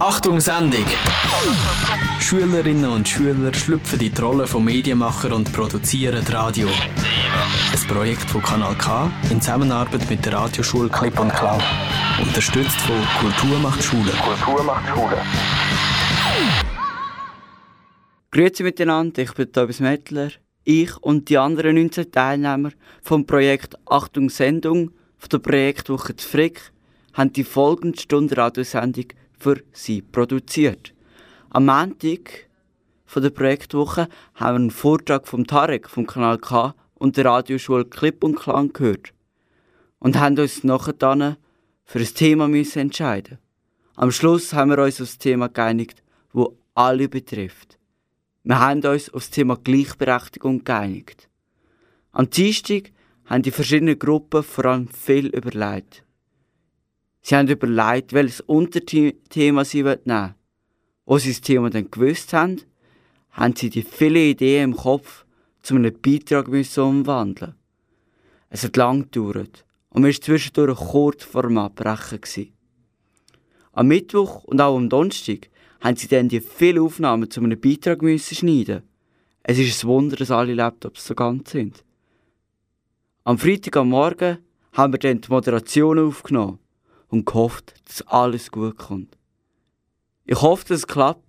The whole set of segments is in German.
Achtung Sendung! Schülerinnen und Schüler schlüpfen in die Rolle von Medienmacher und produzieren Radio. Ein Projekt von Kanal K in Zusammenarbeit mit der Radioschule Clip und Klau. Unterstützt von Kultur macht Schule. Kultur macht Schule. Grüezi miteinander, ich bin Tobias Mettler. Ich und die anderen 19 Teilnehmer vom Projekt Achtung Sendung von der Projektwoche Frick haben die folgende Stunde Radiosendung für sie produziert. Am Montag von der Projektwoche haben wir einen Vortrag vom Tarek vom Kanal K und der Radioschule Clip und Klang gehört und haben uns nachher für ein Thema müssen entscheiden. Am Schluss haben wir uns auf das Thema geeinigt, wo alle betrifft. Wir haben uns auf das Thema Gleichberechtigung geeinigt. Am Dienstag haben die verschiedenen Gruppen vor allem viel überlegt. Sie haben überlegt, welches Unterthema sie nehmen wollen. Als sie das Thema dann gewusst haben, haben sie die vielen Ideen im Kopf zu einem Beitrag müssen umwandeln. Es hat lang gedauert und man war zwischendurch kurz vor dem Abbrechen. Am Mittwoch und auch am Donnerstag haben sie dann die vielen Aufnahmen zu einem Beitrag müssen schneiden. Es ist ein Wunder, dass alle Laptops so ganz sind. Am Freitag am Morgen haben wir dann die Moderation aufgenommen und gehofft, dass alles gut kommt. Ich hoffe, dass es klappt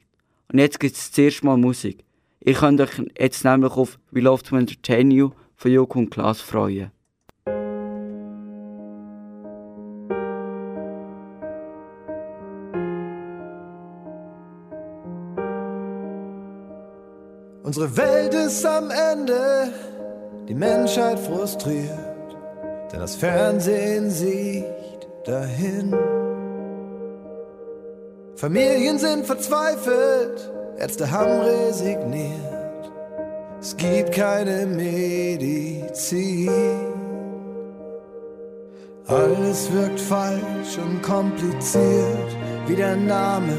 und jetzt gibt es zuerst mal Musik. Ich könnt euch jetzt nämlich auf «We Love to Entertain You» von Joko und Klaas freuen. Unsere Welt ist am Ende, die Menschheit frustriert, denn das Fernsehen sieht dahin. Familien sind verzweifelt, Ärzte haben resigniert. Es gibt keine Medizin. Alles wirkt falsch und kompliziert, wie der Name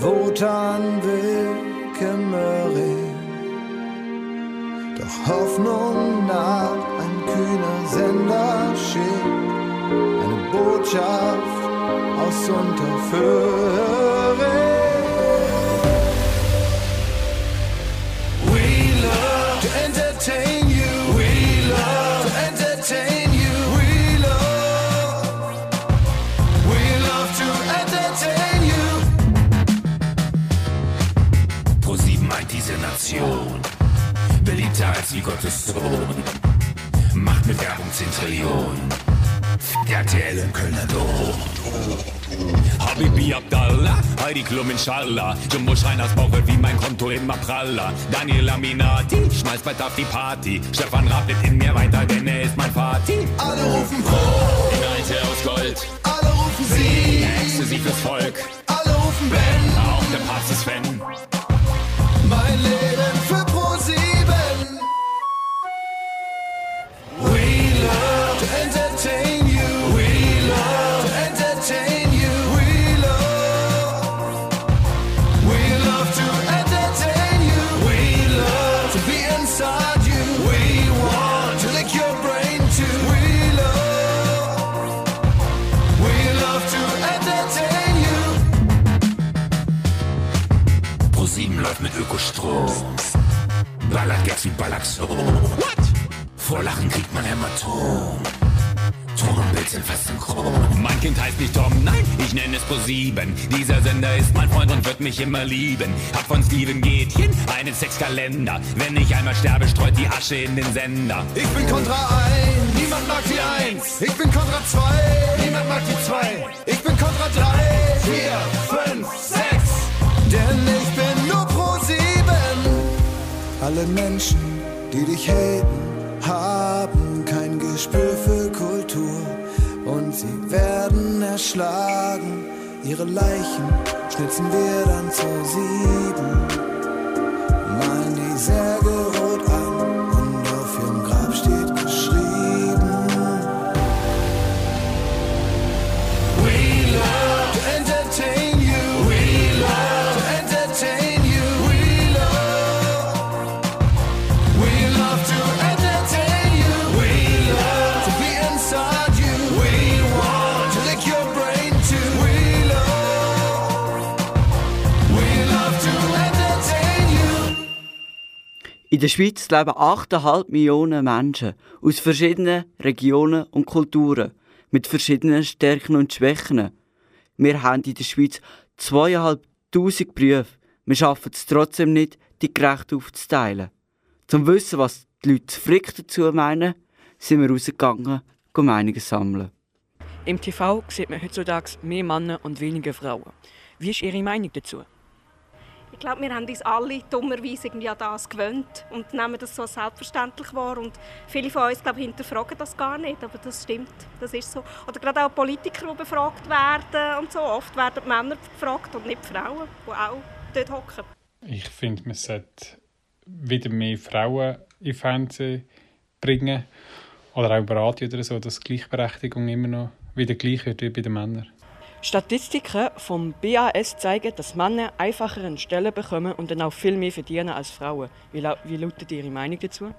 Wotan Wilke Doch Hoffnung naht, ein kühner Sender schickt Botschaft aus Unterföhring. Beliebter als wie Gottes Sohn. Macht mit Werbung 10 Trillionen. RTL im Kölner Dom. Habibi Abdallah, Heidi Klum inshallah. Jumbo Schreiners Bauch wird wie mein Konto immer praller. Daniel Aminati, schmeißt bald auf die Party. Stefan Raab wird in mir weiter, denn er ist mein Vati. Alle rufen Pro, die Alte aus Gold. Alle rufen Sie, Ecstasy fürs Volk. Alle rufen Ben, auch der Papst ist Fan. Ökostrom. Ballert Gas wie Ballaxo. What? Vor Lachen kriegt man Hämatom. Ton und Bild sind fast synchron. Mein Kind heißt nicht Tom, nein, ich nenne es Pro7. Dieser Sender ist mein Freund und wird mich immer lieben. Hab von Steven Gätchen einen Sexkalender. Wenn ich einmal sterbe, streut die Asche in den Sender. Ich bin Kontra 1, niemand mag die 1. Ich bin Kontra 2, niemand mag die 2. Ich Alle Menschen, die dich haten, haben kein Gespür für Kultur. Und sie werden erschlagen. Ihre Leichen schnitzen wir dann zu sieben. Malen die rot an In der Schweiz leben 8,5 Millionen Menschen aus verschiedenen Regionen und Kulturen mit verschiedenen Stärken und Schwächen. Wir haben in der Schweiz 2'500 Berufe. Wir schaffen es trotzdem nicht, die gerecht aufzuteilen. Zum Wissen, was die Leute frick dazu meinen, sind wir rausgegangen, um Meinungen sammeln. Im TV sieht man heutzutage mehr Männer und weniger Frauen. Wie ist Ihre Meinung dazu? Ich glaube, wir haben uns alle dummerweise irgendwie an das gewöhnt und nehmen das so selbstverständlich wahr. Und viele von uns glaube hinterfragen das gar nicht, aber das stimmt, das ist so. Oder gerade auch Politiker, die befragt werden und so. Oft werden Männer befragt und nicht Frauen, die auch dort hocken. Ich finde, man sollte wieder mehr Frauen im Fernsehen bringen oder auch im Radio oder so, dass Gleichberechtigung immer noch wieder gleich wird wie bei den Männern. Statistiken vom BAS zeigen, dass Männer einfacher Stellen bekommen und dann auch viel mehr verdienen als Frauen. Wie, wie lautet Ihre Meinung dazu?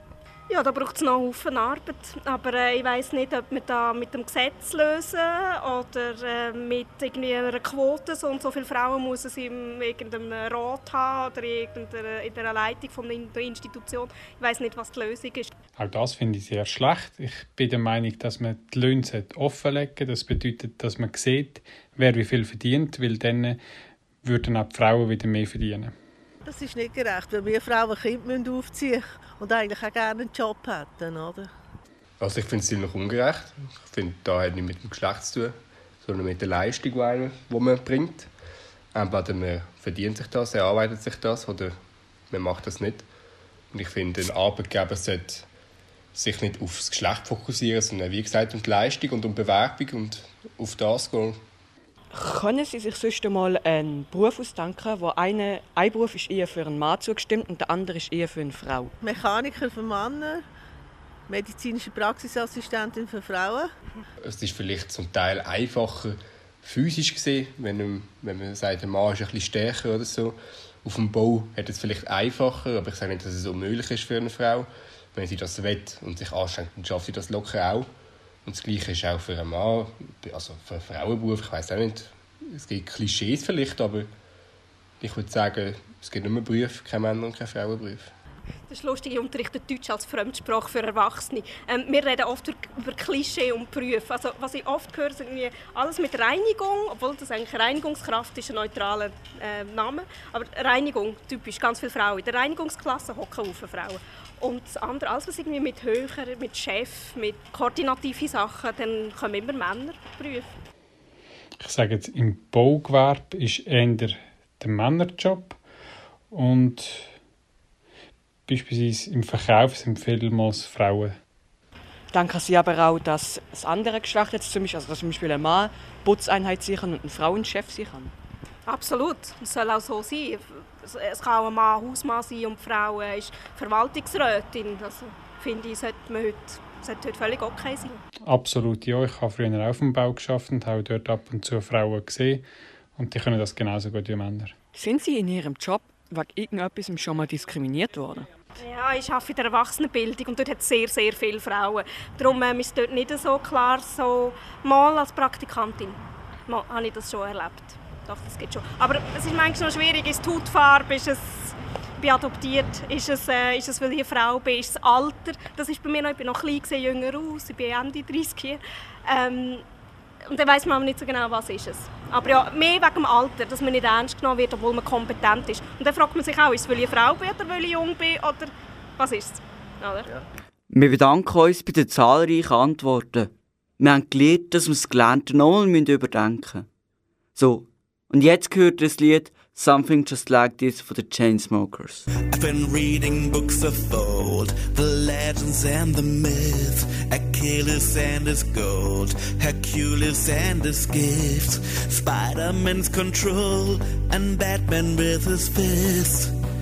Ja, da braucht es noch einen Haufen Arbeit. Aber äh, ich weiß nicht, ob wir da mit dem Gesetz lösen oder äh, mit irgendwie einer Quote. So und so viele Frauen muss es in irgendeinem Rat haben oder in, in der Leitung von einer Institution. Ich weiß nicht, was die Lösung ist. Auch das finde ich sehr schlecht. Ich bin der Meinung, dass man die Löhne offenlegen. Das bedeutet, dass man sieht, wer wie viel verdient, weil dann würden auch die Frauen wieder mehr verdienen. Das ist nicht gerecht, weil wir Frauen Kinder aufziehen müssen und eigentlich auch gerne einen Job hätten, oder? Also ich finde es ziemlich ungerecht. Ich finde, da hat nicht mit dem Geschlecht zu tun, sondern mit der Leistung, die man bringt. Entweder man verdient sich das, erarbeitet sich das oder man macht das nicht. Und ich finde, ein Arbeitgeber sollte sich nicht aufs Geschlecht fokussieren, sondern wie gesagt um die Leistung und um Bewerbung und auf das gehen. Können Sie sich sonst einmal einen Beruf ausdenken, wo eine, ein Beruf ist eher für einen Mann zugestimmt und der andere ist eher für eine Frau? Mechaniker für Männer, medizinische Praxisassistentin für Frauen. Es ist vielleicht zum Teil einfacher physisch gesehen, wenn, wenn man sagt, der Mann ist ein bisschen stärker oder so. Auf dem Bau hat es vielleicht einfacher, aber ich sage nicht, dass es unmöglich ist für eine Frau. Wenn sie das will und sich anstrengt, dann schafft sie das locker auch. Und das Gleiche ist auch für einen Mann, also für einen Frauenberuf, ich weiß auch nicht, es gibt Klischees vielleicht, aber ich würde sagen, es gibt nur Berufe, keine Männer- und keine Frauenberufe. Das ist lustig, ich unterrichte Deutsch als Fremdsprache für Erwachsene. Ähm, wir reden oft über Klischee und Berufe. Also, was ich oft höre, ist alles mit Reinigung, obwohl das eigentlich Reinigungskraft ist ein neutraler äh, Name. Aber Reinigung, typisch, ganz viele Frauen. In der Reinigungsklasse hocken viele Frauen. Und das andere, alles was irgendwie mit höher, mit Chef, mit koordinativen Sachen, dann kommen immer Männer Berufe. Ich sage jetzt, im Baugewerbe ist eher der Männerjob und beispielsweise im Verkauf sind vielmals Frauen. Denken Sie aber auch, dass das andere Geschlecht jetzt zum Beispiel, also dass zum Beispiel ein Mann Putzeinheit sichern und ein Frauenchef sichern? Absolut, es soll auch so sein. Es kann auch ein Mann Hausmann sein und die Frau ist Verwaltungsrätin. Also finde ich, sollte man heute, sollte heute völlig okay sein. Absolut, ja. Ich habe früher auf dem Bau geschafft und habe dort ab und zu Frauen gesehen. Und die können das genauso gut wie Männer. Sind Sie in Ihrem Job wegen irgendetwas schon mal diskriminiert worden? Ja, ich arbeite in der Erwachsenenbildung und dort hat es sehr, sehr viele Frauen. Darum ähm, ist es dort nicht so klar, so mal als Praktikantin mal, habe ich das schon erlebt. Doch, das geht schon. Aber es ist manchmal noch schwierig, ist die Hautfarbe, ist es bin adoptiert, ist es, äh, ist es, weil ich eine Frau bin, ist das Alter, das ist bei mir noch, ich bin noch klein, sehe jünger aus, ich bin Ende 30 hier. Ähm, und dann weiß man nicht so genau, was ist es. Aber ja, mehr wegen dem Alter, dass man nicht ernst genommen wird, obwohl man kompetent ist. Und dann fragt man sich auch, ist es, weil ich eine Frau bin oder weil ich jung bin oder was ist es? Oder? Ja. Wir bedanken uns bei den zahlreichen Antworten. Wir haben gelernt, dass wir das Gelernte nochmal überdenken müssen. So, und jetzt gehört das Lied Something Just Like This for the Chainsmokers. I've been reading books of old, the legends and the myths, Achilles and his gold, Hercules and his gifts, Spider-Man's control, and Batman with his fists.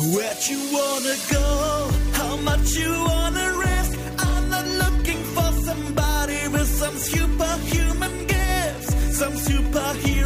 Where'd you wanna go? How much you wanna risk? I'm not looking for somebody with some superhuman gifts, some superhero,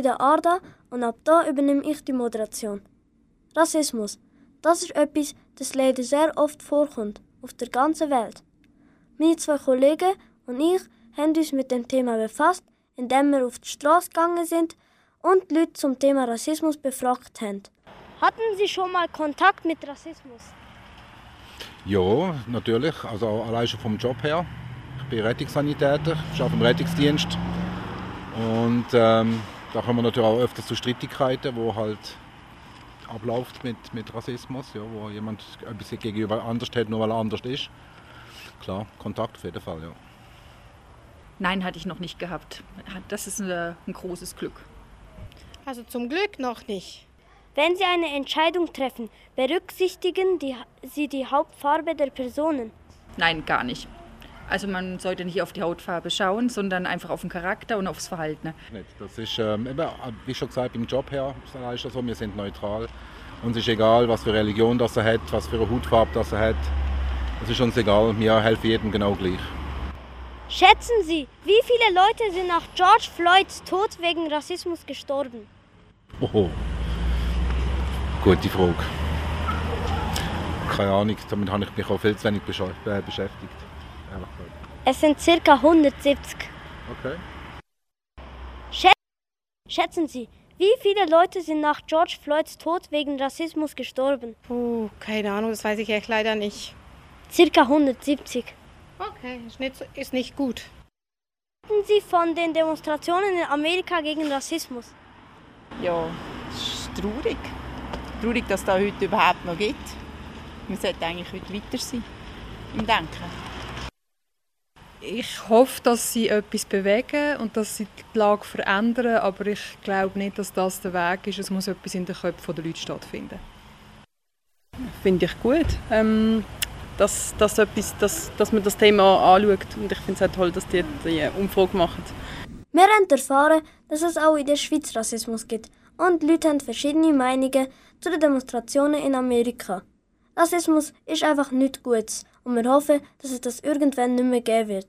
bin der Arda und ab da übernehme ich die Moderation. Rassismus, das ist etwas, das leider sehr oft vorkommt, auf der ganzen Welt. Meine zwei Kollegen und ich haben uns mit dem Thema befasst, indem wir auf die Straße gegangen sind und die Leute zum Thema Rassismus befragt haben. Hatten Sie schon mal Kontakt mit Rassismus? Ja, natürlich. Also allein schon vom Job her. Ich bin Rettungssanitäter, ich arbeite im Rettungsdienst. Und ähm, da kommen wir natürlich auch öfter zu Streitigkeiten, wo halt abläuft mit, mit Rassismus, ja, wo jemand etwas gegenüber anders hat, nur weil er anders ist. Klar, Kontakt auf jeden Fall, ja. Nein, hatte ich noch nicht gehabt. Das ist ein, ein großes Glück. Also zum Glück noch nicht. Wenn Sie eine Entscheidung treffen, berücksichtigen die, Sie die Hauptfarbe der Personen. Nein, gar nicht. Also man sollte nicht auf die Hautfarbe schauen, sondern einfach auf den Charakter und aufs Verhalten. Nicht. Das ist, ähm, eben, wie schon gesagt, beim Job her ist das so, wir sind neutral. Uns ist egal, was für Religion das er hat, was für eine Hautfarbe das er hat. Es ist uns egal, wir helfen jedem genau gleich. Schätzen Sie, wie viele Leute sind nach George Floyds Tod wegen Rassismus gestorben? Oho. Gute Frage. Keine Ahnung, damit habe ich mich auch viel zu wenig äh, beschäftigt. Es sind ca. 170. Okay. Schä Schätzen Sie, wie viele Leute sind nach George Floyds Tod wegen Rassismus gestorben? Puh, keine Ahnung, das weiß ich echt leider nicht. Circa 170. Okay, ist nicht, so- ist nicht gut. Halten Sie von den Demonstrationen in Amerika gegen Rassismus? Ja, es ist traurig. Traurig, dass es da heute überhaupt noch gibt. Wir sollten eigentlich heute weiter sein im Denken. Ich hoffe, dass sie etwas bewegen und dass sie die Lage verändern, aber ich glaube nicht, dass das der Weg ist. Es muss etwas in den Köpfen der Leute stattfinden. Finde ich gut, ähm, dass, dass, etwas, dass, dass man das Thema anschaut. Und ich finde es auch toll, dass die die Umfrage machen. Wir haben erfahren, dass es auch in der Schweiz Rassismus gibt und die Leute haben verschiedene Meinungen zu den Demonstrationen in Amerika. Rassismus ist einfach nichts Gutes und wir hoffen, dass es das irgendwann nicht mehr geben wird.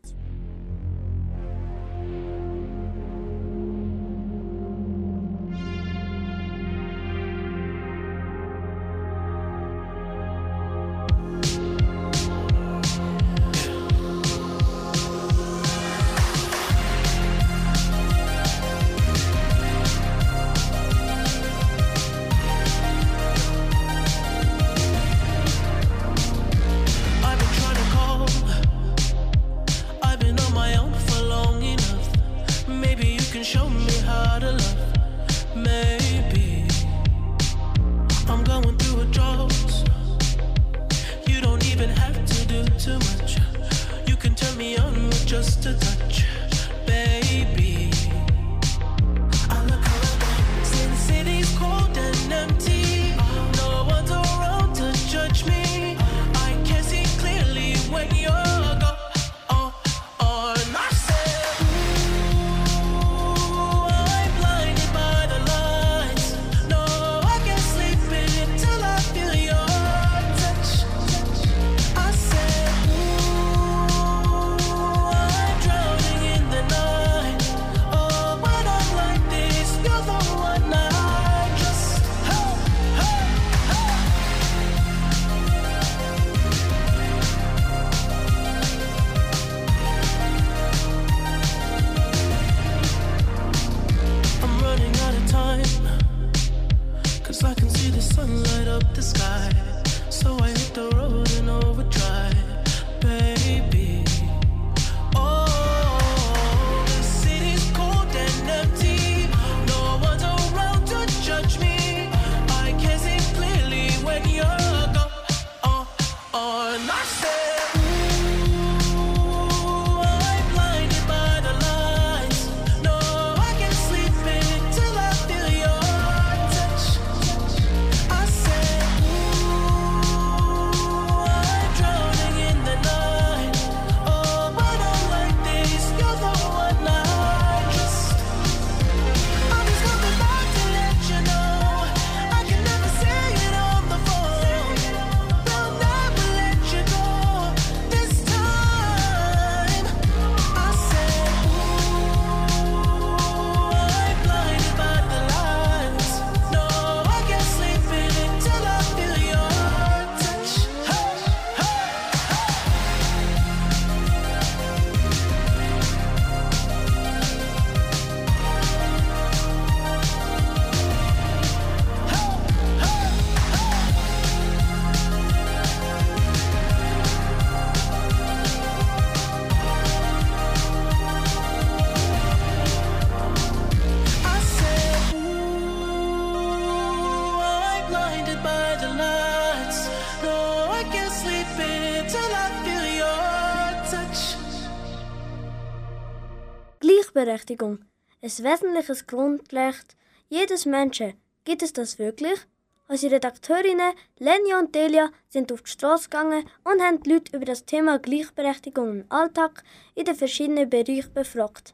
Gleichberechtigung. Ein wesentliches Grundrecht jedes Menschen. Gibt es das wirklich? Unsere Redakteurinnen Lenia und Delia sind auf die Straße gegangen und haben die Leute über das Thema Gleichberechtigung im Alltag in den verschiedenen Bereichen befragt.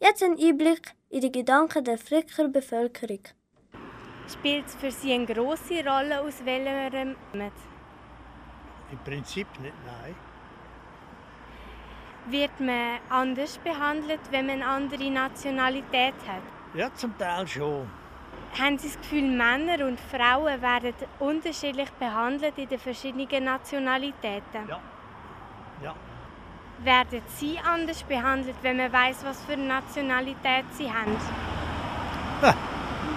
Jetzt ein Einblick in die Gedanken der Fricker Bevölkerung. Spielt es für Sie eine grosse Rolle, aus welchem? Im Prinzip nicht, nein. Wird man anders behandelt, wenn man eine andere Nationalität hat? Ja, zum Teil schon. Haben Sie das Gefühl, Männer und Frauen werden unterschiedlich behandelt in den verschiedenen Nationalitäten? Ja. Ja. Werden Sie anders behandelt, wenn man weiß, was für eine Nationalität Sie haben? Ha,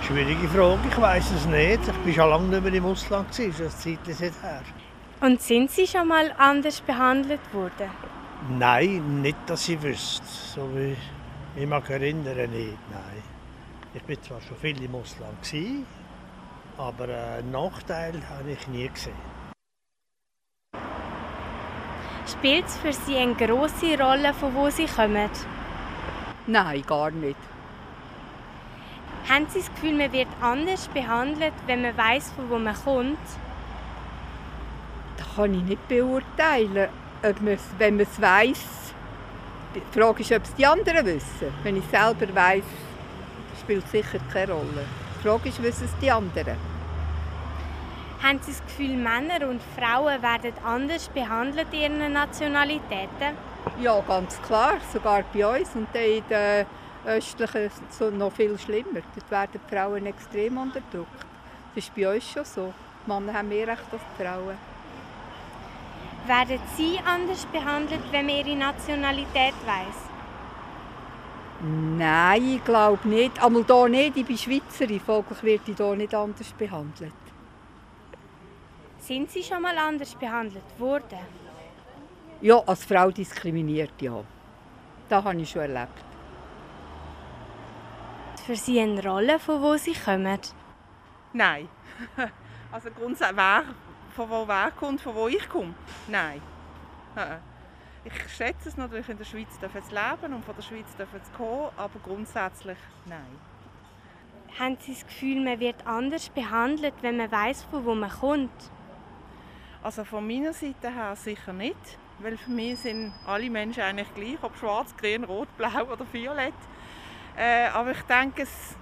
schwierige Frage, ich weiß es nicht. Ich war schon lange nicht mehr im Ausland, das ist ein Zeitchen her. Und sind Sie schon mal anders behandelt worden? Nein, nicht, dass ich wüsste. So wie ich mag erinnern, nicht, nein. Ich war zwar schon viel im Ausland, gewesen, aber einen Nachteil habe ich nie gesehen. Spielt es für Sie eine grosse Rolle, von wo Sie kommen? Nein, gar nicht. Haben Sie das Gefühl, man wird anders behandelt, wenn man weiß, von wo man kommt? Das kann ich nicht beurteilen. Wenn man es weiss. Die Frage ist, ob es die anderen wissen. Wenn ich selber weiss, spielt es sicher keine Rolle. Die Frage ist, wissen es die anderen. Haben Sie das Gefühl, Männer und Frauen werden anders behandelt in ihren Nationalitäten? Ja, ganz klar. Sogar bei uns und in den östlichen so noch viel schlimmer. Dort werden die Frauen extrem unterdrückt. Das ist bei uns schon so. Die Männer haben mehr Recht als die Frauen. Werden Sie anders behandelt, wenn man Ihre Nationalität weiss? Nein, ich glaube nicht. Einmal hier nicht. Ich bin Schweizerin, folglich werde ich hier nicht anders behandelt. Sind Sie schon mal anders behandelt worden? Ja, als Frau diskriminiert, ja. Das habe ich schon erlebt. Für Sie eine Rolle, von wo Sie kommen? Nein. Also grundsätzlich, wer, von wo wer kommt, von wo ich komme? Nein. Ich schätze es natürlich, in der Schweiz dürfen zu leben und von der Schweiz dürfen zu kommen, aber grundsätzlich nein. Haben Sie das Gefühl, man wird anders behandelt, wenn man weiß, von wo man kommt? Also von meiner Seite her sicher nicht, weil für mich sind alle Menschen eigentlich gleich, ob schwarz, grün, rot, blau oder violett. Äh, aber ich denke, es,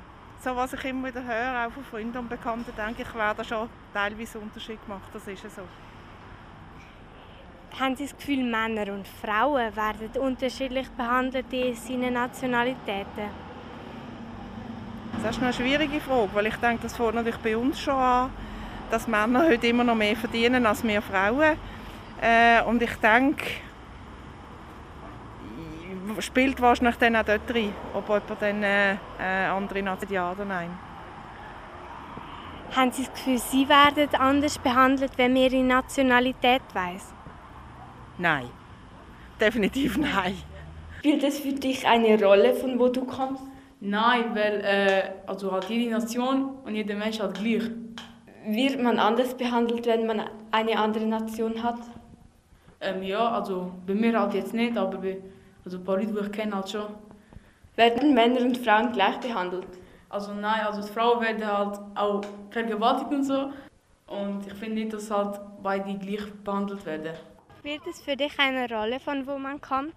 so was ich immer wieder höre, auch von Freunden und Bekannten, denke ich, werde schon teilweise Unterschied gemacht. Das ist ja so. Haben Sie das Gefühl, Männer und Frauen werden unterschiedlich behandelt in ihren Nationalitäten? Das ist eine schwierige Frage, weil ich denke, das fängt natürlich bei uns schon an, dass Männer heute immer noch mehr verdienen als wir Frauen. Äh, und ich denke, spielt wahrscheinlich dann auch dort rein, ob jemand dann äh, äh, andere Nation ja oder nein. Haben Sie das Gefühl, Sie werden anders behandelt, wenn man Ihre Nationalität weiss? Nein. Definitiv nein. Spielt es für dich eine Rolle, von wo du kommst? Nein, weil äh, also halt jede Nation und jeder Mensch hat gleich. Wird man anders behandelt, wenn man eine andere Nation hat? Ähm, ja, also bei mir halt jetzt nicht, aber bei also ein paar Leute, die ich kenne, halt schon. Werden Männer und Frauen gleich behandelt? Also nein, also die Frauen werden halt auch vergewaltigt und so. Und ich finde nicht, dass halt beide gleich behandelt werden. Spielt es für dich eine Rolle, von wo man kommt?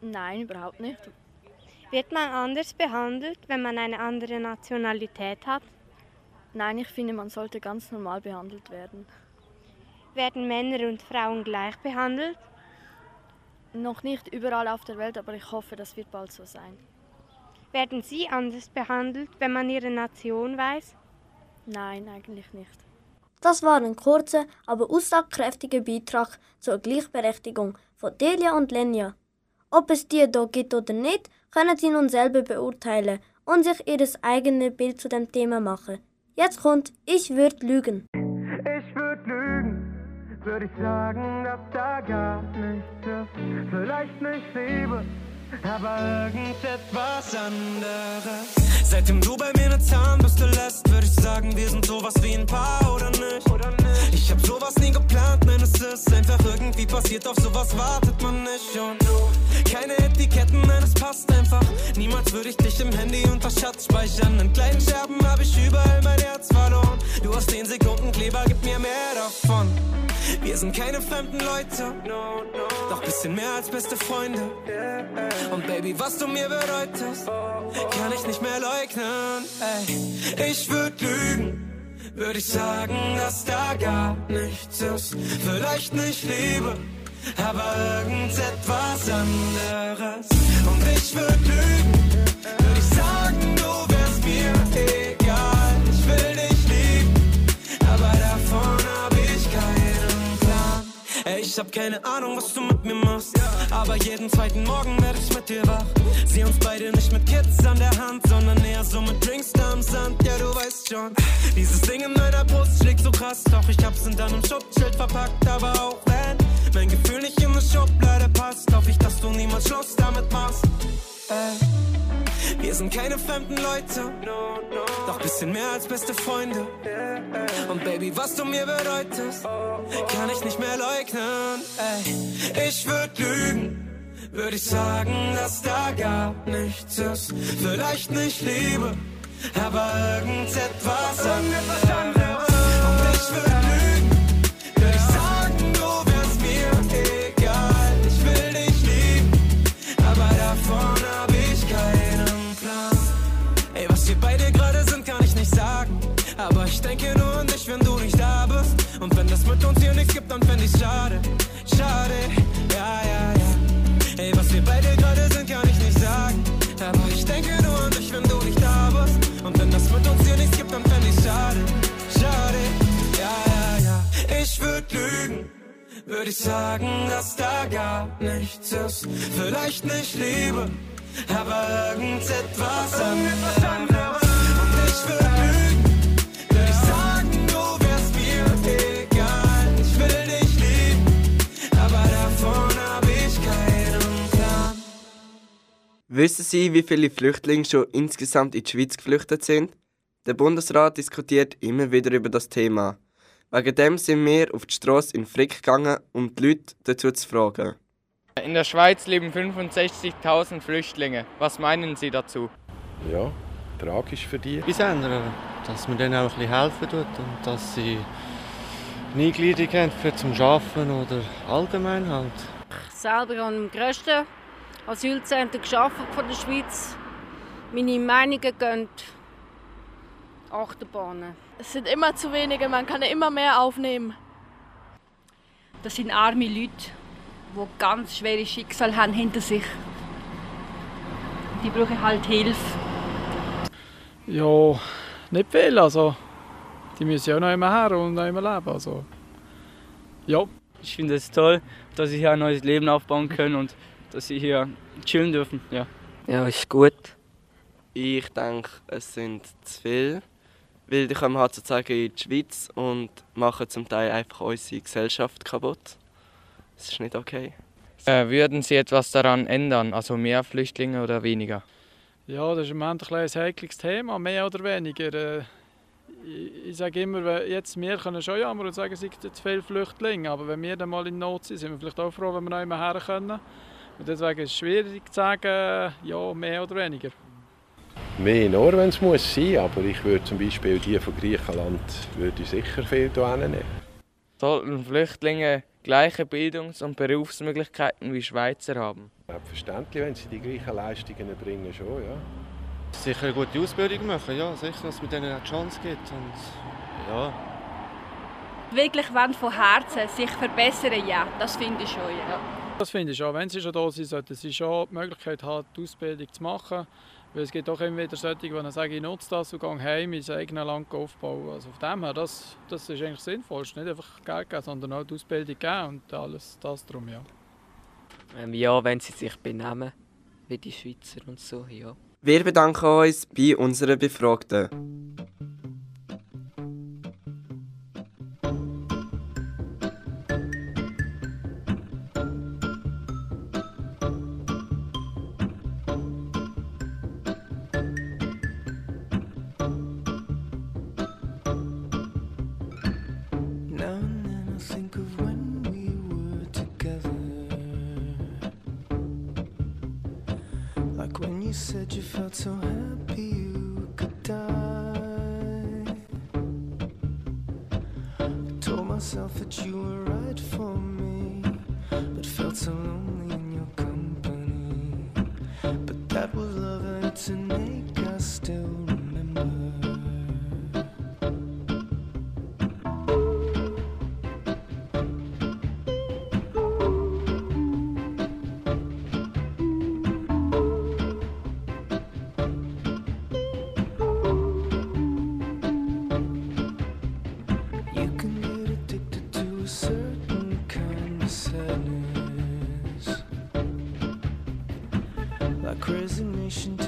Nein, überhaupt nicht. Wird man anders behandelt, wenn man eine andere Nationalität hat? Nein, ich finde, man sollte ganz normal behandelt werden. Werden Männer und Frauen gleich behandelt? Noch nicht überall auf der Welt, aber ich hoffe, das wird bald so sein. Werden Sie anders behandelt, wenn man Ihre Nation weiß? Nein, eigentlich nicht. Das war ein kurzer, aber aussagekräftiger Beitrag zur Gleichberechtigung von Delia und Lenja. Ob es die da gibt oder nicht, können Sie nun selber beurteilen und sich Ihr eigenes Bild zu dem Thema machen. Jetzt kommt Ich würde lügen. Würde ich sagen, dass da gar nichts ist. Vielleicht nicht Liebe, aber irgendetwas anderes. Seitdem du bei mir eine Zahnbürste lässt, würde ich sagen, wir sind sowas wie ein Paar oder nicht? Ich hab sowas nie geplant, nein, es ist einfach irgendwie passiert, auf sowas wartet man nicht und keine Etiketten, nein, es passt einfach. Niemals würde ich dich im Handy unter Schatz speichern. In kleinen Scherben habe ich überall mein Herz verloren. Du hast 10 Sekunden Kleber, gib mir mehr davon. Wir sind keine fremden Leute, doch bisschen mehr als beste Freunde. Und Baby, was du mir bedeutest, kann ich nicht mehr leugnen. Ey, ich würde lügen, würde ich sagen, dass da gar nichts ist. Vielleicht nicht Liebe, aber irgendetwas anderes. Und ich würde lügen, ich hab keine Ahnung, was du mit mir machst. Aber jeden zweiten Morgen werde ich mit dir wach. Sieh uns beide nicht mit Kids an der Hand, sondern eher so mit Drinks da am Sand. Ja, du weißt schon. Dieses Ding in meiner Brust schlägt so krass. Doch ich hab's in deinem Schutzschild verpackt. Aber auch wenn mein Gefühl nicht in eine Schublade passt, hoffe ich, dass du niemals Schluss damit machst. Ey. Wir sind keine fremden Leute, doch bisschen mehr als beste Freunde. Und Baby, was du mir bedeutest, kann ich nicht mehr leugnen. Ey, ich würde lügen, würde ich sagen, dass da gar nichts ist. Vielleicht nicht Liebe, aber irgendetwas anderes. Und ich würde lügen, dann fänd ich's schade. Schade, ja, ja, ja. Ey, was wir beide gerade sind, kann ich nicht sagen. Aber ich denke nur an dich, wenn du nicht da bist. Und wenn das mit uns hier nichts gibt, dann fänd ich's schade. Schade, ja, ja, ja. Ich würd lügen, würde ich sagen, dass da gar nichts ist. Vielleicht nicht Liebe, aber irgendetwas anderes. Und ich würde Wissen Sie, wie viele Flüchtlinge schon insgesamt in die Schweiz geflüchtet sind? Der Bundesrat diskutiert immer wieder über das Thema. Wegen dem sind wir auf die Straße in Frick gegangen, um die Leute dazu zu fragen. In der Schweiz leben 65.000 Flüchtlinge. Was meinen Sie dazu? Ja, tragisch für die. Bis ändern, dass man denen auch ein bisschen helfen tut und dass sie eine Eingliederung haben für zum Arbeiten oder allgemein halt. selber habe im grössten Asylzentrum gearbeitet von der Schweiz. Meine Meinungen gehen Achterbahnen. Es sind immer zu wenige, man kann immer mehr aufnehmen. Das sind arme Leute, die ganz schwere Schicksal haben hinter sich. Die brauchen halt Hilfe. Ja, nicht viel. Also, die müssen ja noch immer her und noch immer leben. Also, ja. Ich finde es toll, dass sie hier ein neues Leben aufbauen können und dass sie hier chillen dürfen. Ja, Ja, ist gut. Ich denke, es sind zu viele. Weil die kommen halt sozusagen in die Schweiz und machen zum Teil einfach unsere Gesellschaft kaputt. Das ist nicht okay. Äh, würden Sie etwas daran ändern, also mehr Flüchtlinge oder weniger? ja, das ist im Moment ein, ein heikles Thema, mehr oder weniger. Äh, ich, ich sage immer, wenn- jetzt wir können schon jammern und sagen, es sind zu viele Flüchtlinge, aber wenn wir dann mal in Not sind, sind wir vielleicht auch froh, wenn wir noch immer her können. Und deswegen ist es schwierig zu sagen, ja, mehr oder weniger. Mehr nur, wenn es muss sein, aber ich würde zum Beispiel die von Griechenland würde ich sicher viel hier nehmen. Sollten Flüchtlinge gleiche Bildungs- und Berufsmöglichkeiten wie Schweizer haben? Selbstverständlich, wenn sie die gleichen Leistungen erbringen, schon, ja. Sicher eine gute Ausbildung machen, ja, sicher, dass man denen auch die Chance gibt. Und, ja. Wirklich wollen von Herzen sich verbessern, ja, das finde ich schon, ja. Das finde ich schon. Wenn sie schon da sind, sollten sie schon die Möglichkeit haben, die Ausbildung zu machen. Weil es gibt auch immer wieder solche, die sagen, ich nutze das und gehe heim, mein eigenes Land aufbauen. Also von dem her, das, das ist eigentlich sinnvoll. Nicht einfach Geld geben, sondern auch die Ausbildung geben und alles das drum, ja. Ähm, ja, wenn sie sich benehmen, wie die Schweizer und so, ja. Wir bedanken uns bei unseren Befragten. information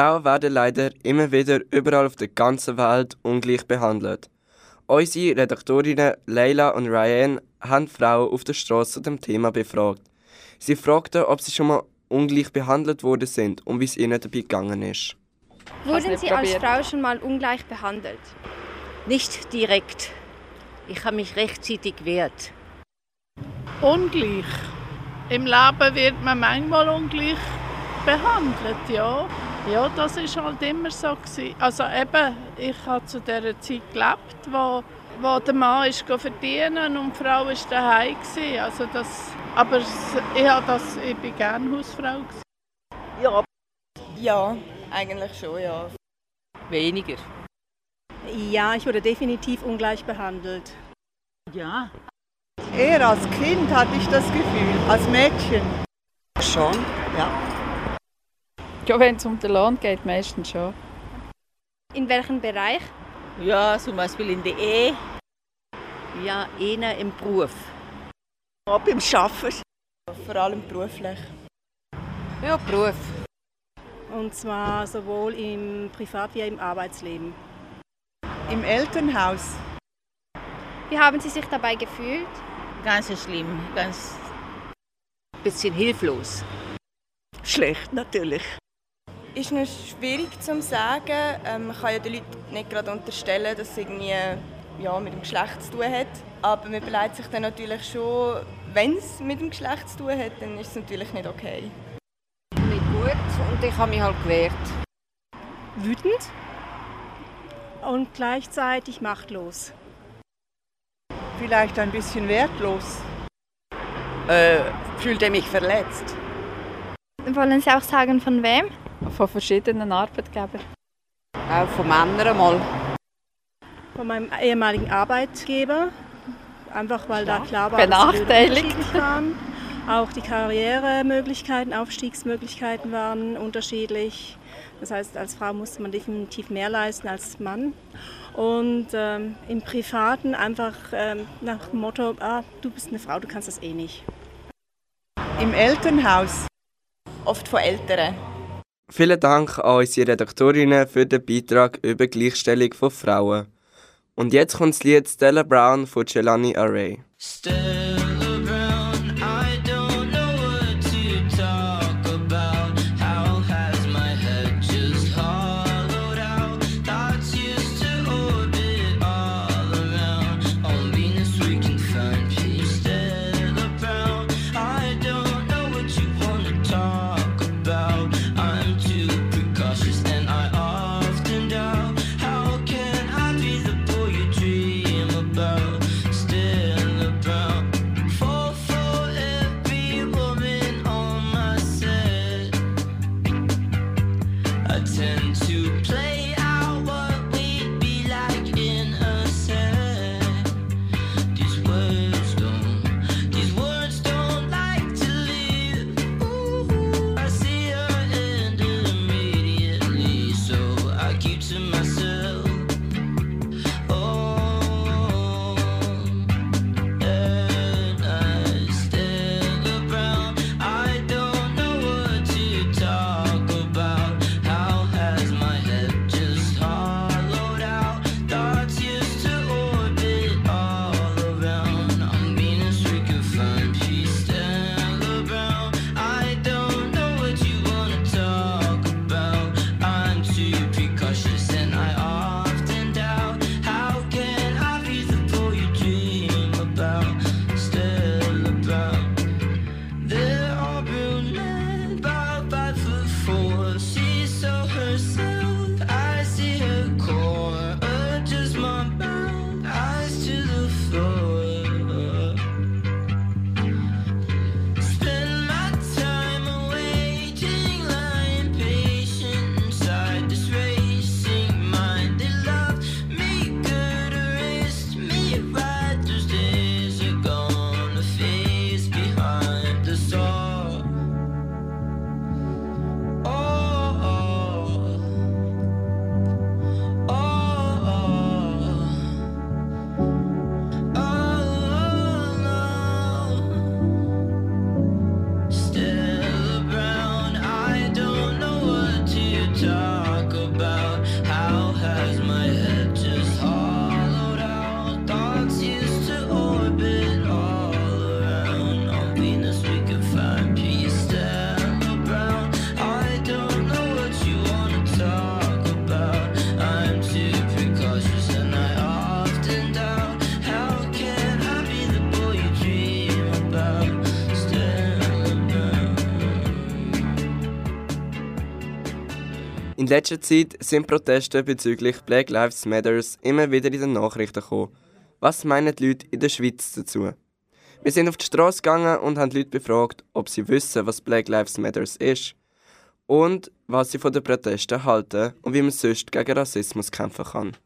Frauen werden leider immer wieder überall auf der ganzen Welt ungleich behandelt. Unsere Redaktorinnen Leila und Ryan haben Frauen auf der Straße zu dem Thema befragt. Sie fragten, ob sie schon mal ungleich behandelt worden sind und wie es ihnen dabei gegangen ist. Wurden Sie als. Frau schon mal ungleich behandelt? Nicht direkt. Ich habe mich rechtzeitig gewehrt. Ungleich. Im Leben wird man manchmal ungleich behandelt, ja. Ja, das ist halt immer so gewesen. Also eben, ich habe zu der Zeit gelebt, wo, wo der Mann ist go verdienen und die Frau ist daheim gewesen. Also das, aber ich habe das, ich bin gerne Hausfrau gewesen. Ja. Ja, eigentlich schon, ja. Weniger. Ja, ich wurde definitiv ungleich behandelt. Ja. Eher als Kind hatte ich das Gefühl, als Mädchen. Schon, ja. Ja, wenn es um den Lohn geht, meistens schon. In welchem Bereich? Ja, zum Beispiel in der Ehe. Ja, eher im Beruf. Auch beim Arbeiten. Vor allem beruflich. Ja, Beruf. Und zwar sowohl im Privat- wie auch im Arbeitsleben. Im Elternhaus. Wie haben Sie sich dabei gefühlt? Ganz schlimm, ganz bisschen hilflos. Schlecht natürlich. Ist noch schwierig zu sagen. Ähm, man kann ja den Leuten nicht gerade unterstellen, dass es irgendwie ja, mit dem Geschlecht zu tun hat. Aber man beleidigt sich dann natürlich schon, wenn es mit dem Geschlecht zu tun hat, dann ist es natürlich nicht okay. Nicht gut und ich habe mich halt gewehrt. Wütend und gleichzeitig machtlos. Vielleicht ein bisschen wertlos. Äh, fühlte mich verletzt. Wollen Sie auch sagen, von wem? Von verschiedenen Arbeitgebern. Auch von Männern mal. Von meinem ehemaligen Arbeitgeber. Einfach weil da klar war, Benachteiligt. waren. Auch die Karrieremöglichkeiten, Aufstiegsmöglichkeiten waren unterschiedlich. Das heißt, als Frau musste man definitiv mehr leisten als Mann. Und ähm, im Privaten einfach ähm, nach dem Motto, ah, du bist eine Frau, du kannst das eh nicht. Im Elternhaus. Oft von Älteren. Vielen Dank an unsere Redaktorinnen für den Beitrag über Gleichstellung von Frauen. Und jetzt kommt das Lied Stella Brown von Jelani Array. Stella letzter Zeit sind Proteste bezüglich Black Lives Matters immer wieder in den Nachrichten gekommen. Was meinen die Leute in der Schweiz dazu? Wir sind auf die Straße gegangen und haben die Leute befragt, ob sie wissen, was Black Lives Matters ist und was sie von den Protesten halten und wie man sonst gegen Rassismus kämpfen kann.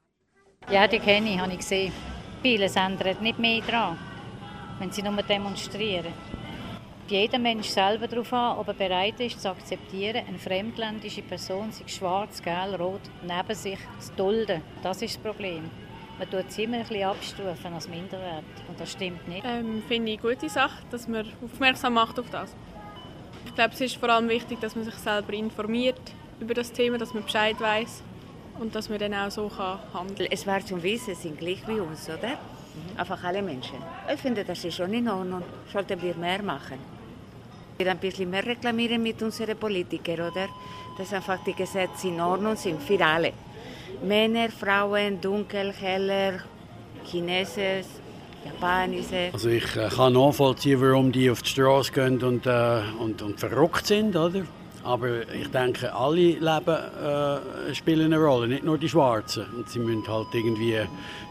Ja, die kenne ich, habe ich gesehen. Vieles ändert nicht mehr dran, wenn sie nur demonstrieren. Jeder Mensch selber darauf an, ob er bereit ist zu akzeptieren, eine fremdländische Person, sei schwarz, gelb, rot, neben sich zu dulden. Das ist das Problem. Man tut sie immer ein bisschen abstufen als Minderwert. Und das stimmt nicht. Ähm, Finde ich eine gute Sache, dass man aufmerksam macht auf das. Ich glaube, es ist vor allem wichtig, dass man sich selber informiert über das Thema, dass man Bescheid weiß und dass man dann auch so kann handeln Es wäre zum Wissen, sie sind gleich wie uns, oder? Einfach alle Menschen. Ich finde, das ist schon in Ordnung. Sollten wir mehr machen. Ein bisschen mehr reklamieren mit unseren Politikern, oder? Dass einfach die Gesetze in Ordnung sind für alle. Männer, Frauen, dunkel, heller, Chinesen, Japanische. Also ich äh, kann nachvollziehen, warum die auf die Straße gehen und, äh, und, und verrückt sind, oder? Aber ich denke, alle Leben äh, spielen eine Rolle, nicht nur die Schwarzen. Und sie müssen halt irgendwie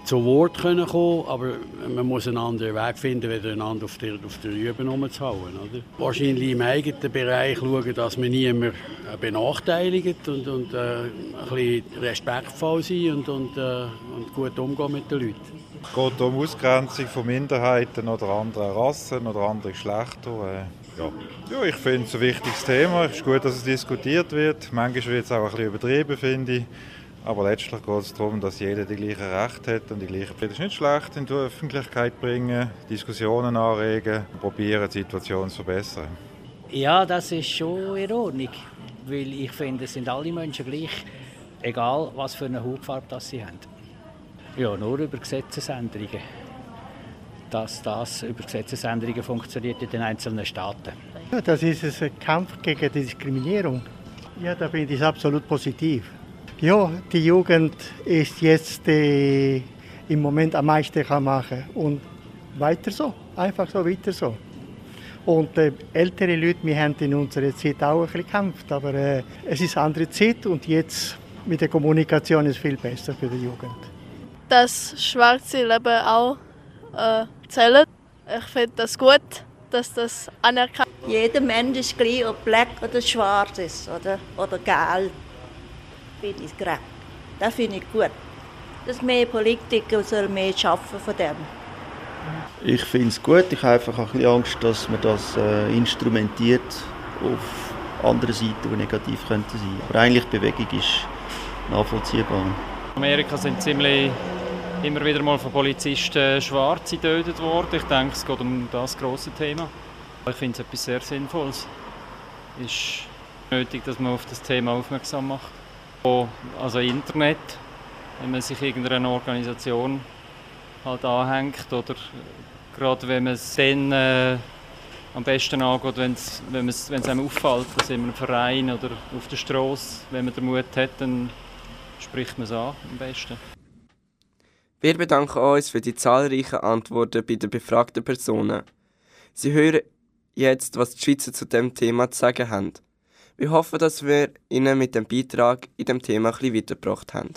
zu Wort können kommen, aber man muss einen anderen Weg finden, wieder einander auf der, auf der Rüben rumzuhauen. Oder? Wahrscheinlich im eigenen Bereich schauen, dass man niemanden benachteiligt und, und äh, ein bisschen respektvoll sein und, und, äh, und gut umgehen mit den Leuten. Es geht um Ausgrenzung von Minderheiten oder anderen Rassen oder anderen Geschlechter. Ja. ja, ich finde es ein wichtiges Thema. Es ist gut, dass es diskutiert wird. Manchmal wird es auch ein bisschen übertrieben, finde ich. Aber letztlich geht es darum, dass jeder die gleichen Rechte hat und die gleichen Es ist nicht schlecht, in die Öffentlichkeit bringen, Diskussionen anregen, probieren, die Situation zu verbessern. Ja, das ist schon in Ordnung, weil ich finde, es sind alle Menschen gleich, egal was für eine Hautfarbe das sie haben. Ja, nur über Gesetzesänderungen. Dass das über Gesetzesänderungen funktioniert in den einzelnen Staaten. Ja, das ist ein Kampf gegen die Diskriminierung. Ja, da finde ich absolut positiv. Ja, die Jugend ist jetzt äh, im Moment am meisten kann machen und weiter so, einfach so weiter so. Und äh, ältere Leute, wir haben in unserer Zeit auch ein bisschen gekämpft, aber äh, es ist eine andere Zeit und jetzt mit der Kommunikation ist es viel besser für die Jugend dass schwarze Leben auch äh, zählen. Ich finde das gut, dass das anerkannt Jeder Mensch ist gleich, ob black oder schwarz ist oder, oder gelb. Finde ich gerecht. Das finde ich gut. Dass mehr Politiker sollen mehr schaffen von dem. Ich finde es gut. Ich habe einfach ein bisschen Angst, dass man das äh, instrumentiert auf andere Seiten, die negativ könnten sein. Aber eigentlich die Bewegung ist nachvollziehbar. In Amerika sind ziemlich immer wieder mal von Polizisten Schwarze getötet worden. Ich denke, es geht um das große Thema. Ich finde es etwas sehr Sinnvolles. Es ist nötig, dass man auf das Thema aufmerksam macht. Also Internet, wenn man sich irgendeiner Organisation halt anhängt oder gerade wenn man es dann äh, am besten angeht, wenn's, wenn es einem auffällt, dass in einem Verein oder auf der Straße, wenn man den Mut hat, dann spricht man es an am besten. Wir bedanken uns für die zahlreichen Antworten bei den befragten Personen. Sie hören jetzt, was die Schweizer zu dem Thema zu sagen haben. Wir hoffen, dass wir Ihnen mit dem Beitrag in dem Thema ein bisschen weitergebracht haben.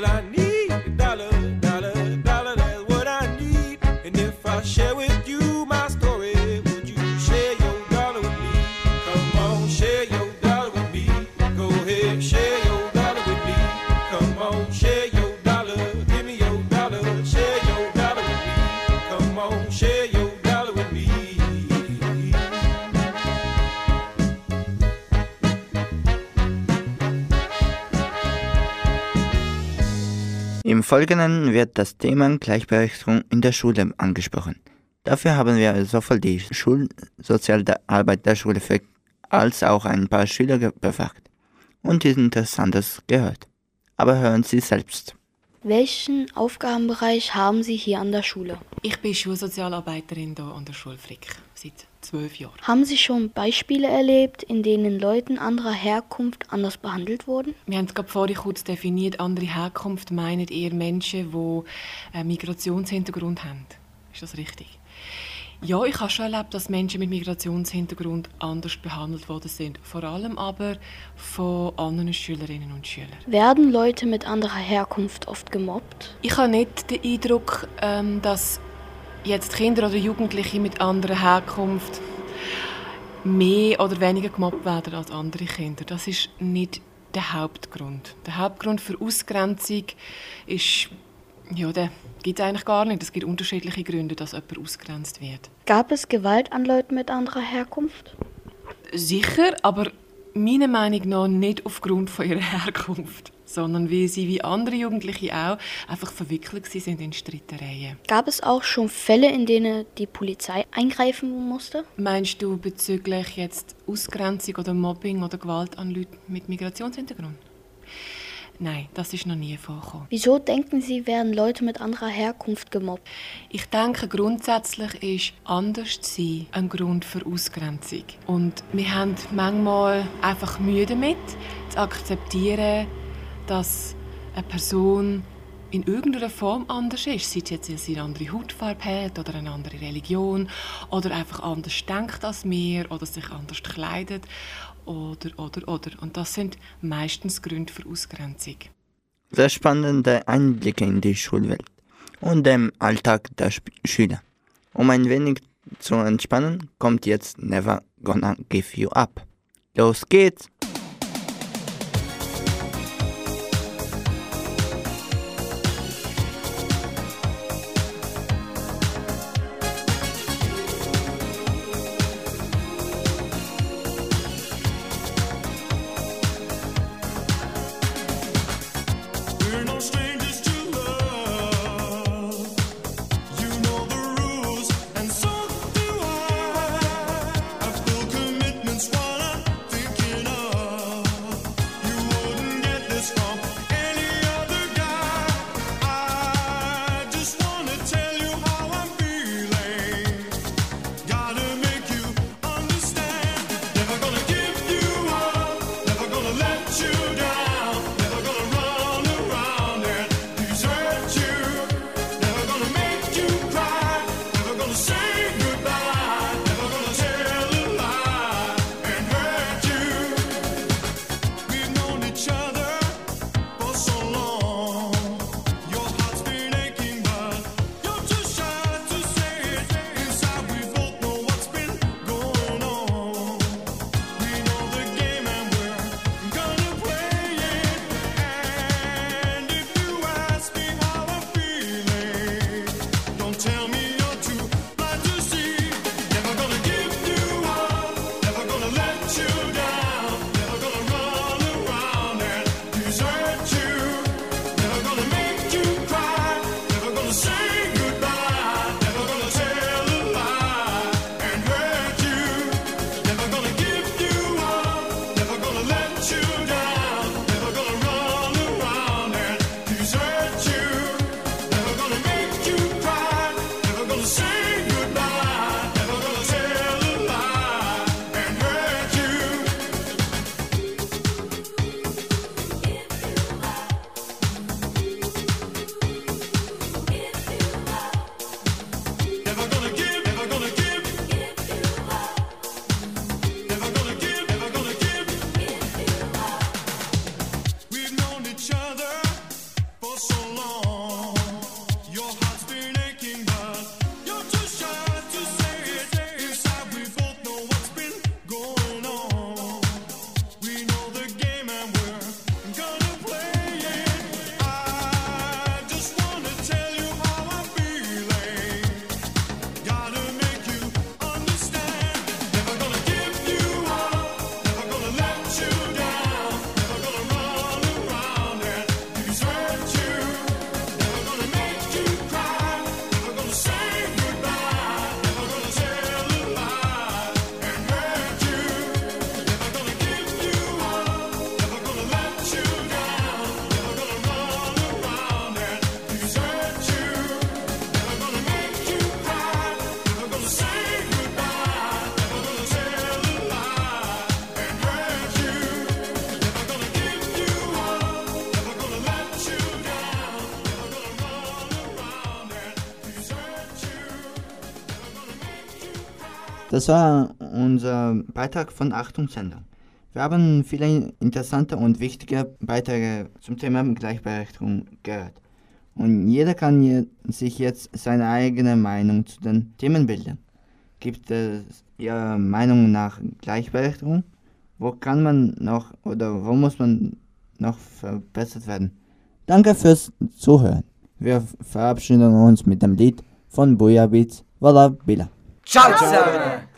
Well, I need a dollar, dollar, dollar, that's what I need. And if I share with Folgenden wird das Thema Gleichberechtigung in der Schule angesprochen. Dafür haben wir sowohl die Schulsozialarbeit der Schule für als auch ein paar Schüler befragt und Interessantes gehört. Aber hören Sie selbst. Welchen Aufgabenbereich haben Sie hier an der Schule? Ich bin Schulsozialarbeiterin hier an der Schule Frick seit zwölf Jahren. Haben Sie schon Beispiele erlebt, in denen Leuten anderer Herkunft anders behandelt wurden? Wir haben es gerade vorhin kurz definiert, andere Herkunft meinen eher Menschen, die einen Migrationshintergrund haben. Ist das richtig? Ja, ich habe schon erlebt, dass Menschen mit Migrationshintergrund anders behandelt worden sind. Vor allem aber von anderen Schülerinnen und Schülern. Werden Leute mit anderer Herkunft oft gemobbt? Ich habe nicht den Eindruck, ähm, dass jetzt Kinder oder Jugendliche mit anderer Herkunft mehr oder weniger gemobbt werden als andere Kinder. Das ist nicht der Hauptgrund. Der Hauptgrund für Ausgrenzung ist, ja, der gibt es eigentlich gar nicht. Es gibt unterschiedliche Gründe, dass jemand ausgrenzt wird. Gab es Gewalt an Leuten mit anderer Herkunft? Sicher, aber meiner Meinung nach nicht aufgrund von ihrer Herkunft, sondern weil sie wie andere Jugendliche auch einfach verwickelt sind in Streitereien. Gab es auch schon Fälle, in denen die Polizei eingreifen musste? Meinst du bezüglich jetzt Ausgrenzung oder Mobbing oder Gewalt an Leute mit Migrationshintergrund? Nein, das ist noch nie vorgekommen. Wieso denken Sie, werden Leute mit anderer Herkunft gemobbt? Ich denke, grundsätzlich ist anders zu sein ein Grund für Ausgrenzung. Und wir haben manchmal einfach Mühe damit, zu akzeptieren, dass eine Person in irgendeiner Form anders ist. Sei es jetzt, weil sie eine andere Hautfarbe hat oder eine andere Religion oder einfach anders denkt als wir oder sich anders kleidet oder, oder, oder. Und das sind meistens Gründe für Ausgrenzung. Sehr spannende Einblicke in die Schulwelt und den Alltag der Schüler. Um ein wenig zu entspannen, kommt jetzt Never Gonna Give You Up. Los geht's! Das war unser Beitrag von Achtung Sendung. Wir haben viele interessante und wichtige Beiträge zum Thema Gleichberechtigung gehört. Und jeder kann je, sich jetzt seine eigene Meinung zu den Themen bilden. Gibt es Ihrer Meinung nach Gleichberechtigung? Wo kann man noch oder wo muss man noch verbessert werden? Danke fürs Zuhören. Wir verabschieden uns mit dem Lied von Buja Beats, Walla Bila. Ciao zusammen!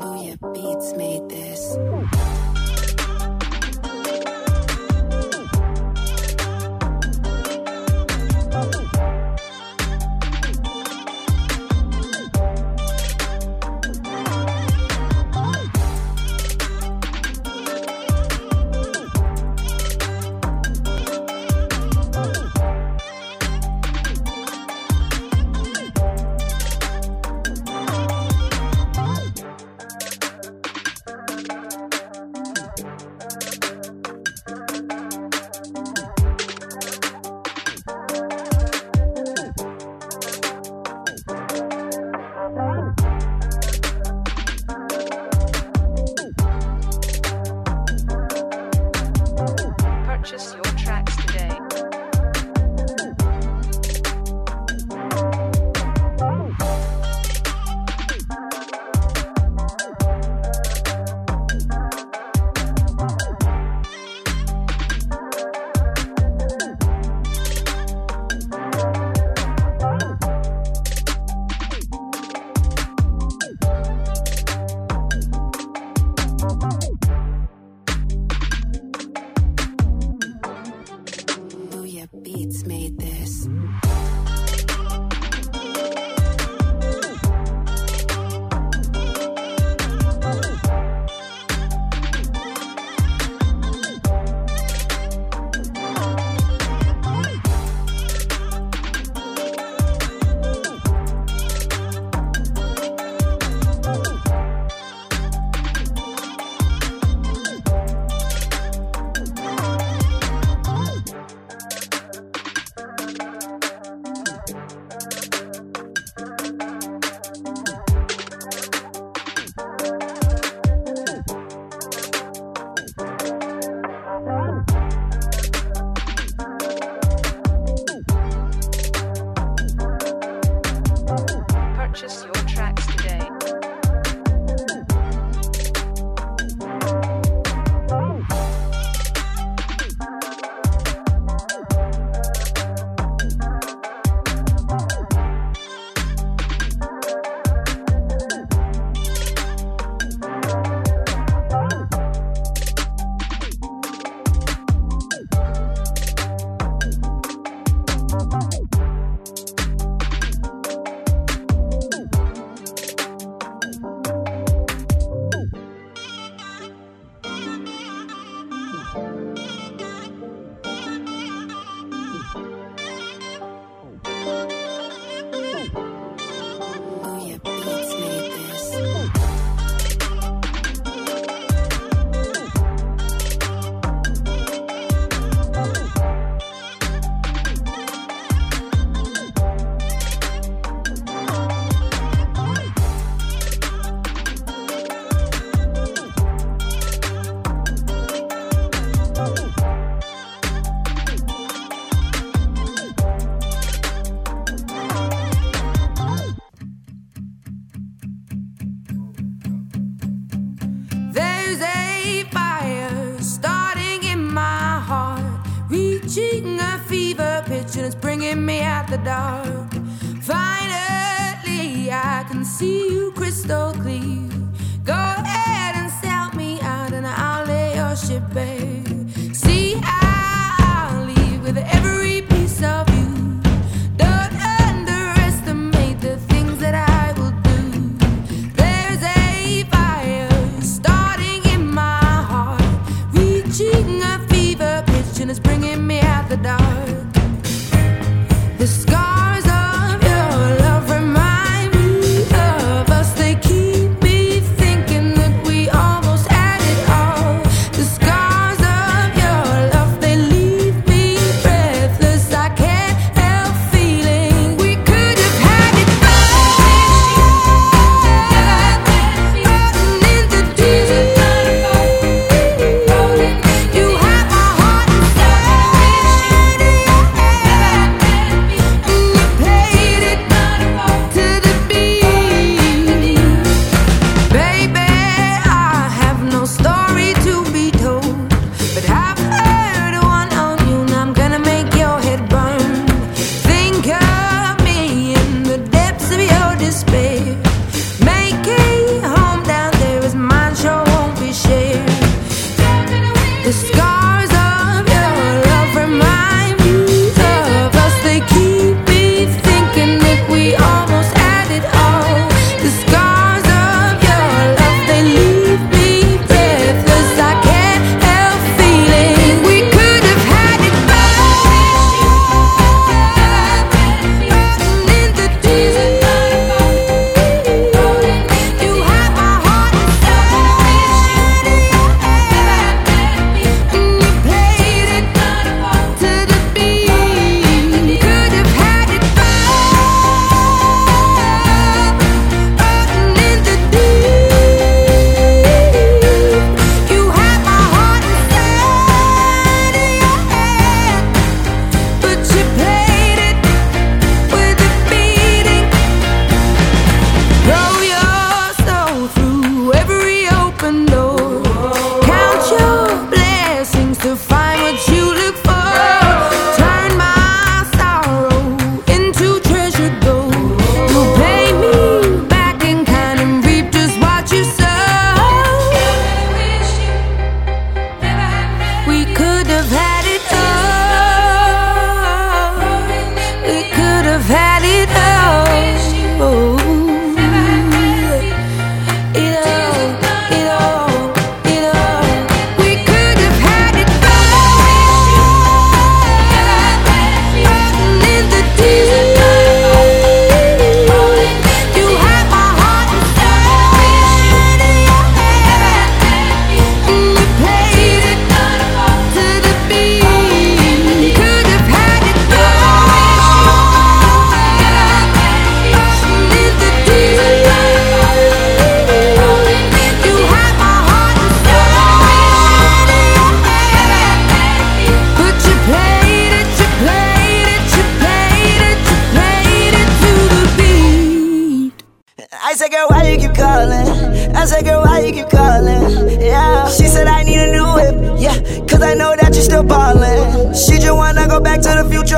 Booyah Beats made this.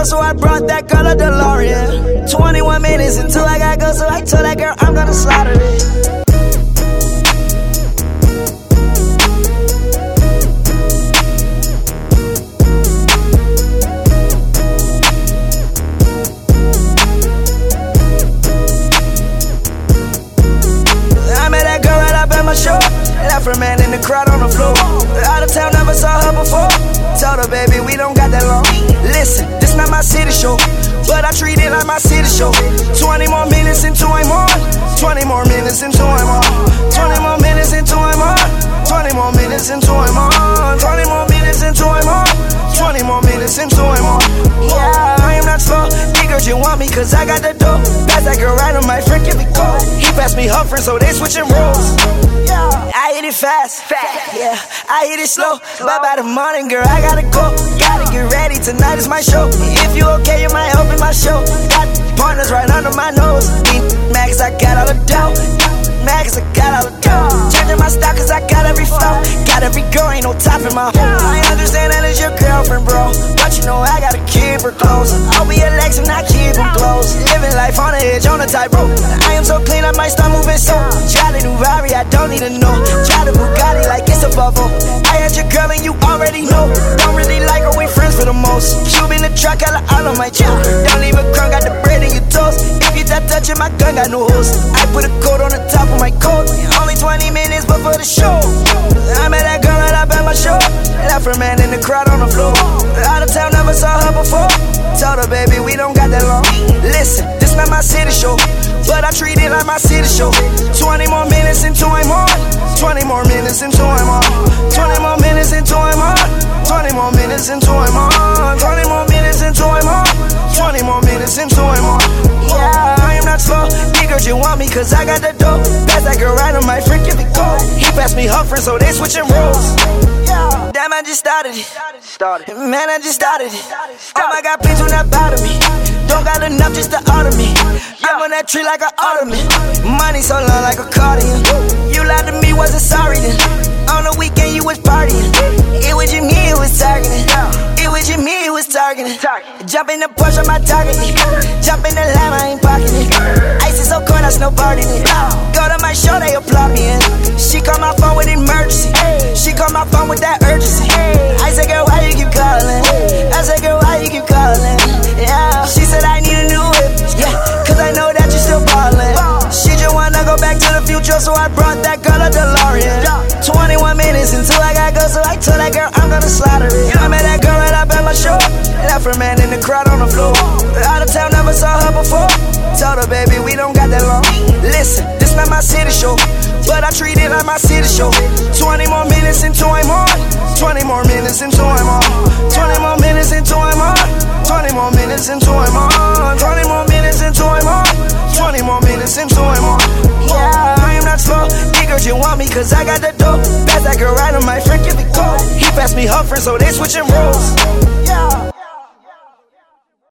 Future, so I brought that girl a DeLorean. 21 minutes until I gotta go, so I told that girl I'm gonna slaughter it. Listen, this not my city show, but I treat it like my city show. 20 more minutes into I'm on. 20 more minutes into I'm on. 20 more minutes into I'm on. 20 more minutes into I'm on. 20 more minutes into I'm on. 20 more minutes into I'm on. Yeah, I am not slow. Niggas, you want me cause I got the dough. Pass that girl right on my friend, give me cold. He passed me her friend, so they switching roles. I hit it fast, fast, yeah. I hit it slow. Bye by the morning, girl, I gotta go. Tonight is my show. If you okay, you might open my show. Got partners right under my nose. Need Max, I got all the dough. Max, I got all the dough. Changing my style, cause I got every flow. Got every girl, ain't no top in my hole. I understand that it's your girlfriend, bro. But you know I gotta keep her close. I'll be a Lex and I keep her close. Living life on the edge, on the tightrope. I am so clean, I might start moving so. Try the new Rari, I don't need to know. Try the Bugatti like it's a bubble. I had your girl and you already know. Don't really like her, we friends for the most. Cube in the truck, I all on my chill. Don't leave a crumb, got the bread in your toast. Touching my gun, got no host. I put a coat on the top of my coat. Only 20 minutes before the show. I met that girl right up at my show. Left her man in the crowd on the floor. Out of town, never saw her before. Told her, baby, we don't got that long. Listen, this not my city show. But I treat it like my city show. 20 more minutes into I'm on. 20 more minutes into I'm on. 20 more minutes into I'm on. 20 more minutes into I'm on. 20 more minutes into I'm on. 20 more minutes into I'm on. Yeah, not slow. Niggas, you want me cause I got the dough. Pass that girl right on my friend, give it. He passed me her friend, so they switching roles. Damn, I just started it. Man, I just started it. Oh my God, please do not bother me. Don't got enough just to order me. I'm on that tree like an ottoman. Money so long like a cardigan. You lied to me, wasn't sorry then. On the weekend, you was partying. It was you, me, it was targeting. It was you, me, was targeting. Jump in the Porsche, my target. Jump in the lamb, I ain't parking it. Ice is so cold, I snowboarding it. Go to my show, they applaud me in. She call my phone with emergency. She call my phone with that urgency. I said, girl, why you keep calling? I said, girl, why you keep calling? Yeah. She said, I need a new whip. Yeah, cause I know that you still ballin'. She just wanna go back to the future, so I brought that girl a DeLorean. 21 minutes until I gotta go, so I told that girl I'm gonna slaughter it. I Her man in the crowd on the floor. Out of town, never saw her before. Told her, baby, we don't got that long. Listen, this not my city show, but I treat it like my city show. 20 more minutes into I'm on. 20 more minutes into I'm on. 20 more minutes into I'm on. 20 more minutes into I'm on. 20 more minutes into I'm on. 20 more minutes into I'm on. Yeah, I am not slow. Niggas, you want me cause I got the dough. Pass that girl right on my friend, give it cold. He passed me her friend, so they switching roles. Yeah.